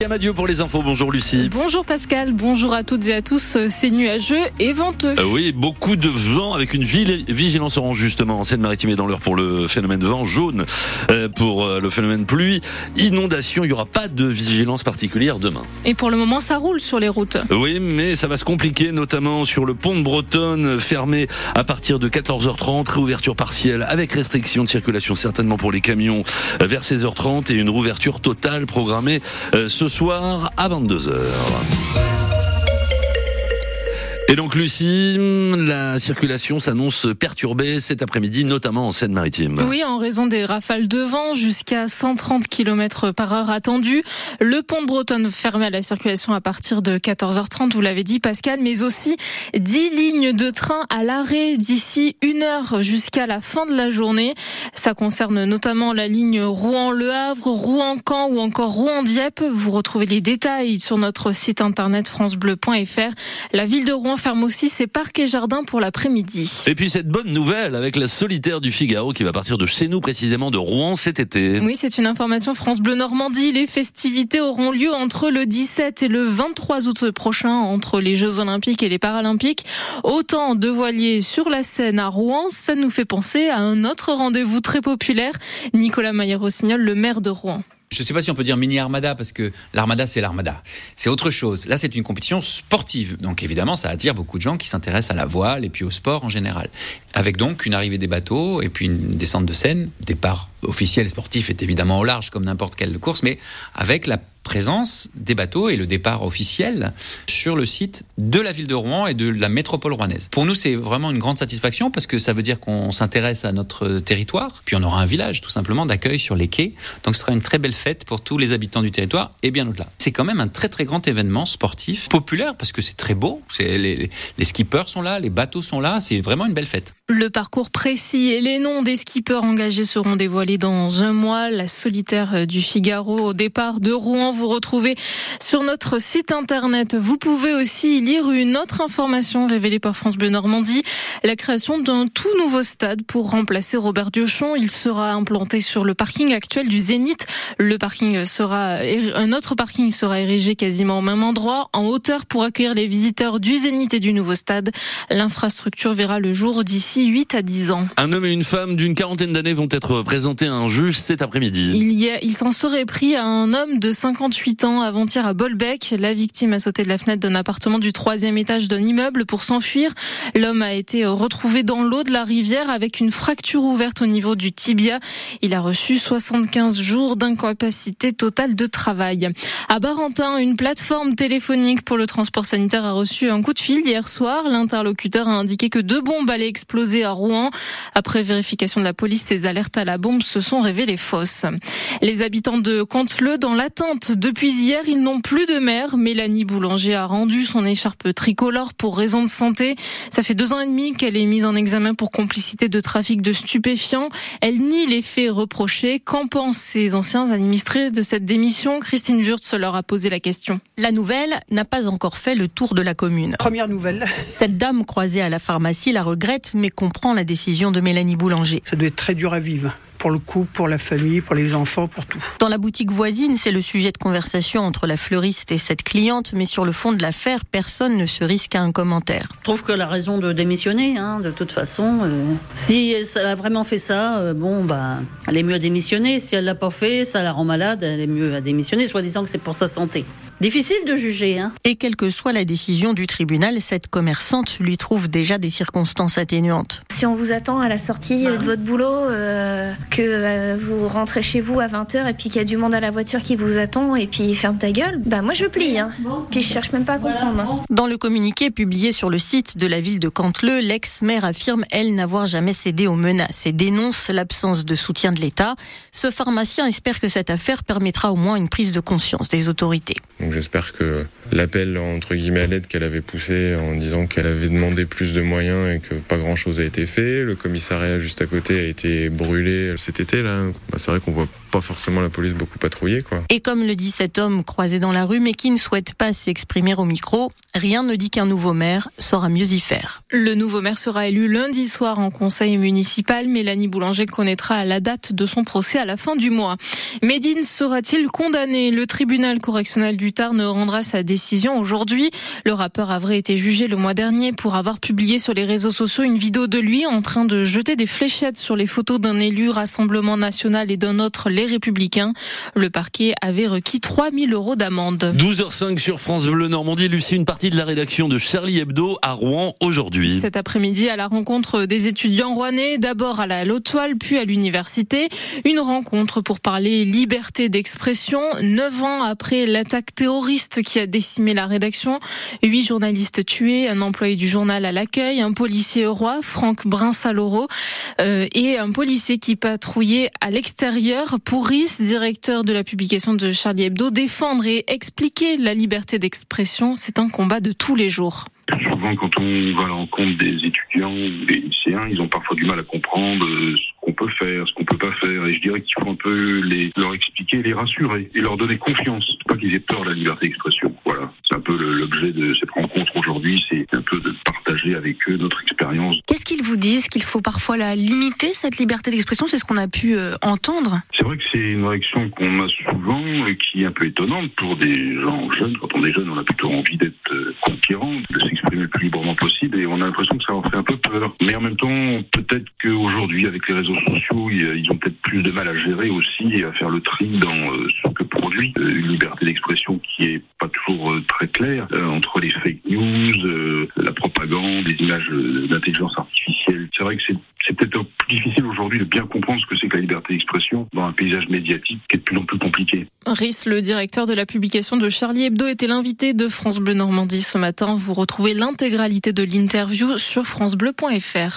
Adieu pour les infos. Bonjour Lucie. Bonjour Pascal, bonjour à toutes et à tous. C'est nuageux et venteux. Euh, oui, beaucoup de vent avec une vigilance orange justement en Seine-Maritime et dans l'heure pour le phénomène vent, jaune euh, pour euh, le phénomène pluie, inondation. Il n'y aura pas de vigilance particulière demain. Et pour le moment, ça roule sur les routes. Oui, mais ça va se compliquer, notamment sur le pont de Bretonne, fermé à partir de 14h30, réouverture partielle avec restriction de circulation certainement pour les camions vers 16h30 et une rouverture totale programmée ce soir à 22h. Et donc Lucie, la circulation s'annonce perturbée cet après-midi, notamment en Seine-Maritime. Oui, en raison des rafales de vent jusqu'à 130 km par heure attendues. Le pont de Bretonne fermé à la circulation à partir de 14h30, vous l'avez dit Pascal, mais aussi 10 lignes de train à l'arrêt d'ici une heure jusqu'à la fin de la journée. Ça concerne notamment la ligne Rouen-Le Havre, Rouen-Caen ou encore Rouen-Dieppe. Vous retrouvez les détails sur notre site internet francebleu.fr. La ville de Rouen ferme aussi ses parcs et jardins pour l'après-midi. Et puis cette bonne nouvelle avec la solitaire du Figaro qui va partir de chez nous, précisément de Rouen cet été. Oui, c'est une information France Bleu Normandie. Les festivités auront lieu entre le 17 et le 23 août prochain, entre les Jeux Olympiques et les Paralympiques. Autant de voiliers sur la Seine à Rouen, ça nous fait penser à un autre rendez-vous très populaire. Nicolas Maillot-Rossignol, le maire de Rouen je ne sais pas si on peut dire mini armada parce que l'armada c'est l'armada. C'est autre chose. Là c'est une compétition sportive. Donc évidemment ça attire beaucoup de gens qui s'intéressent à la voile et puis au sport en général. Avec donc une arrivée des bateaux et puis une descente de scène. Départ officiel et sportif est évidemment au large comme n'importe quelle course, mais avec la présence des bateaux et le départ officiel sur le site de la ville de Rouen et de la métropole rouennaise. Pour nous, c'est vraiment une grande satisfaction parce que ça veut dire qu'on s'intéresse à notre territoire, puis on aura un village tout simplement d'accueil sur les quais. Donc ce sera une très belle fête pour tous les habitants du territoire et bien au-delà. C'est quand même un très très grand événement sportif, populaire parce que c'est très beau. Les, les skippers sont là, les bateaux sont là, c'est vraiment une belle fête. Le parcours précis et les noms des skippers engagés seront dévoilés dans un mois. La solitaire du Figaro au départ de Rouen vous retrouvez sur notre site internet. Vous pouvez aussi lire une autre information révélée par France Bleu Normandie, la création d'un tout nouveau stade pour remplacer Robert Diochon. Il sera implanté sur le parking actuel du Zénith. Le parking sera, un autre parking sera érigé quasiment au même endroit, en hauteur pour accueillir les visiteurs du Zénith et du nouveau stade. L'infrastructure verra le jour d'ici 8 à 10 ans. Un homme et une femme d'une quarantaine d'années vont être présentés un juge cet après-midi. Il, s'en serait pris à un homme de 50 38 ans avant-hier à Bolbec. La victime a sauté de la fenêtre d'un appartement du troisième étage d'un immeuble pour s'enfuir. L'homme a été retrouvé dans l'eau de la rivière avec une fracture ouverte au niveau du tibia. Il a reçu 75 jours d'incapacité totale de travail. À Barentin, une plateforme téléphonique pour le transport sanitaire a reçu un coup de fil hier soir. L'interlocuteur a indiqué que deux bombes allaient exploser à Rouen. Après vérification de la police, ces alertes à la bombe se sont révélées fausses. Les habitants de Canteleu, dans l'attente depuis hier, ils n'ont plus de mère. Mélanie Boulanger a rendu son écharpe tricolore pour raison de santé. Ça fait deux ans et demi qu'elle est mise en examen pour complicité de trafic de stupéfiants. Elle nie les faits reprochés. Qu'en pensent ces anciens administrés de cette démission? Christine Wurtz leur a posé la question. La nouvelle n'a pas encore fait le tour de la commune. Première nouvelle. Cette dame croisée à la pharmacie la regrette mais comprend la décision de Mélanie Boulanger. Ça doit être très dur à vivre pour le couple, pour la famille, pour les enfants, pour tout. Dans la boutique voisine, c'est le sujet de conversation entre la fleuriste et cette cliente, mais sur le fond de l'affaire, personne ne se risque à un commentaire. Je trouve qu'elle a raison de démissionner, hein, de toute façon. Euh, si elle a vraiment fait ça, euh, bon, bah, elle est mieux à démissionner. Si elle l'a pas fait, ça la rend malade, elle est mieux à démissionner, soit disant que c'est pour sa santé. Difficile de juger. Hein. Et quelle que soit la décision du tribunal, cette commerçante lui trouve déjà des circonstances atténuantes. Si on vous attend à la sortie de votre boulot, euh, que euh, vous rentrez chez vous à 20h et puis qu'il y a du monde à la voiture qui vous attend et puis ferme ta gueule, bah moi je plie. Hein. Puis je cherche même pas à comprendre. Hein. Dans le communiqué publié sur le site de la ville de Canteleu, l'ex-maire affirme elle n'avoir jamais cédé aux menaces et dénonce l'absence de soutien de l'État. Ce pharmacien espère que cette affaire permettra au moins une prise de conscience des autorités. Donc j'espère que l'appel entre guillemets à l'aide qu'elle avait poussé en disant qu'elle avait demandé plus de moyens et que pas grand chose a été fait, le commissariat juste à côté a été brûlé cet été là. C'est vrai qu'on voit pas forcément la police beaucoup patrouiller. Quoi. Et comme le dit cet homme croisé dans la rue, mais qui ne souhaite pas s'exprimer au micro, rien ne dit qu'un nouveau maire saura mieux y faire. Le nouveau maire sera élu lundi soir en conseil municipal. Mélanie Boulanger connaîtra la date de son procès à la fin du mois. Médine sera-t-il condamné? Le tribunal correctionnel du Tarn rendra sa décision aujourd'hui. Le rappeur avait été jugé le mois dernier pour avoir publié sur les réseaux sociaux une vidéo de lui en train de jeter des fléchettes sur les photos d'un élu Rassemblement national et d'un autre Les Républicains. Le parquet avait requis 3000 euros d'amende. 12h05 sur France Bleu Normandie. Lucie, une partie de la rédaction de Charlie Hebdo à Rouen aujourd'hui. Cet après-midi, à la rencontre des étudiants rouennais, d'abord à la Lotoile, puis à l'université. Une rencontre pour parler liberté d'expression. Neuf ans après l'attaque terroriste qui a décimé la rédaction, huit journalistes tués, un employé du journal à l'accueil, un policier roi, Franck Brinsaloro, euh, et un policier qui patrouillait à l'extérieur. Pour Rhys, directeur de la publication de Charlie Hebdo, défendre et expliquer la liberté d'expression, c'est un combat de tous les jours. Souvent, quand on va à l'encontre des étudiants ou des lycéens, ils ont parfois du mal à comprendre euh, peut faire, ce qu'on peut pas faire. Et je dirais qu'il faut un peu les, leur expliquer, les rassurer et leur donner confiance. Pas qu'ils aient peur de la liberté d'expression. Voilà. C'est un peu l'objet de cette rencontre aujourd'hui. C'est un peu de partager avec eux notre expérience. Qu'est-ce qu'ils vous disent? Qu'il faut parfois la limiter, cette liberté d'expression? C'est ce qu'on a pu euh, entendre. C'est vrai que c'est une réaction qu'on a souvent et qui est un peu étonnante pour des gens jeunes. Quand on est jeune, on a plutôt envie d'être euh, conquérant, de s'exprimer le plus librement possible et on a l'impression que ça leur fait un peu peur. Mais en même temps, peut-être qu'aujourd'hui, avec les réseaux ils ont peut-être plus de mal à gérer aussi et à faire le tri dans euh, ce que produit une liberté d'expression qui est pas toujours très claire entre les fake news, la propagande, les images d'intelligence artificielle. C'est vrai que c'est peut-être plus difficile aujourd'hui de bien comprendre ce que c'est que la liberté d'expression dans un paysage médiatique qui est de plus en plus compliqué. Rhys, le directeur de la publication de Charlie Hebdo, était l'invité de France Bleu Normandie ce matin. Vous retrouvez l'intégralité de l'interview sur francebleu.fr.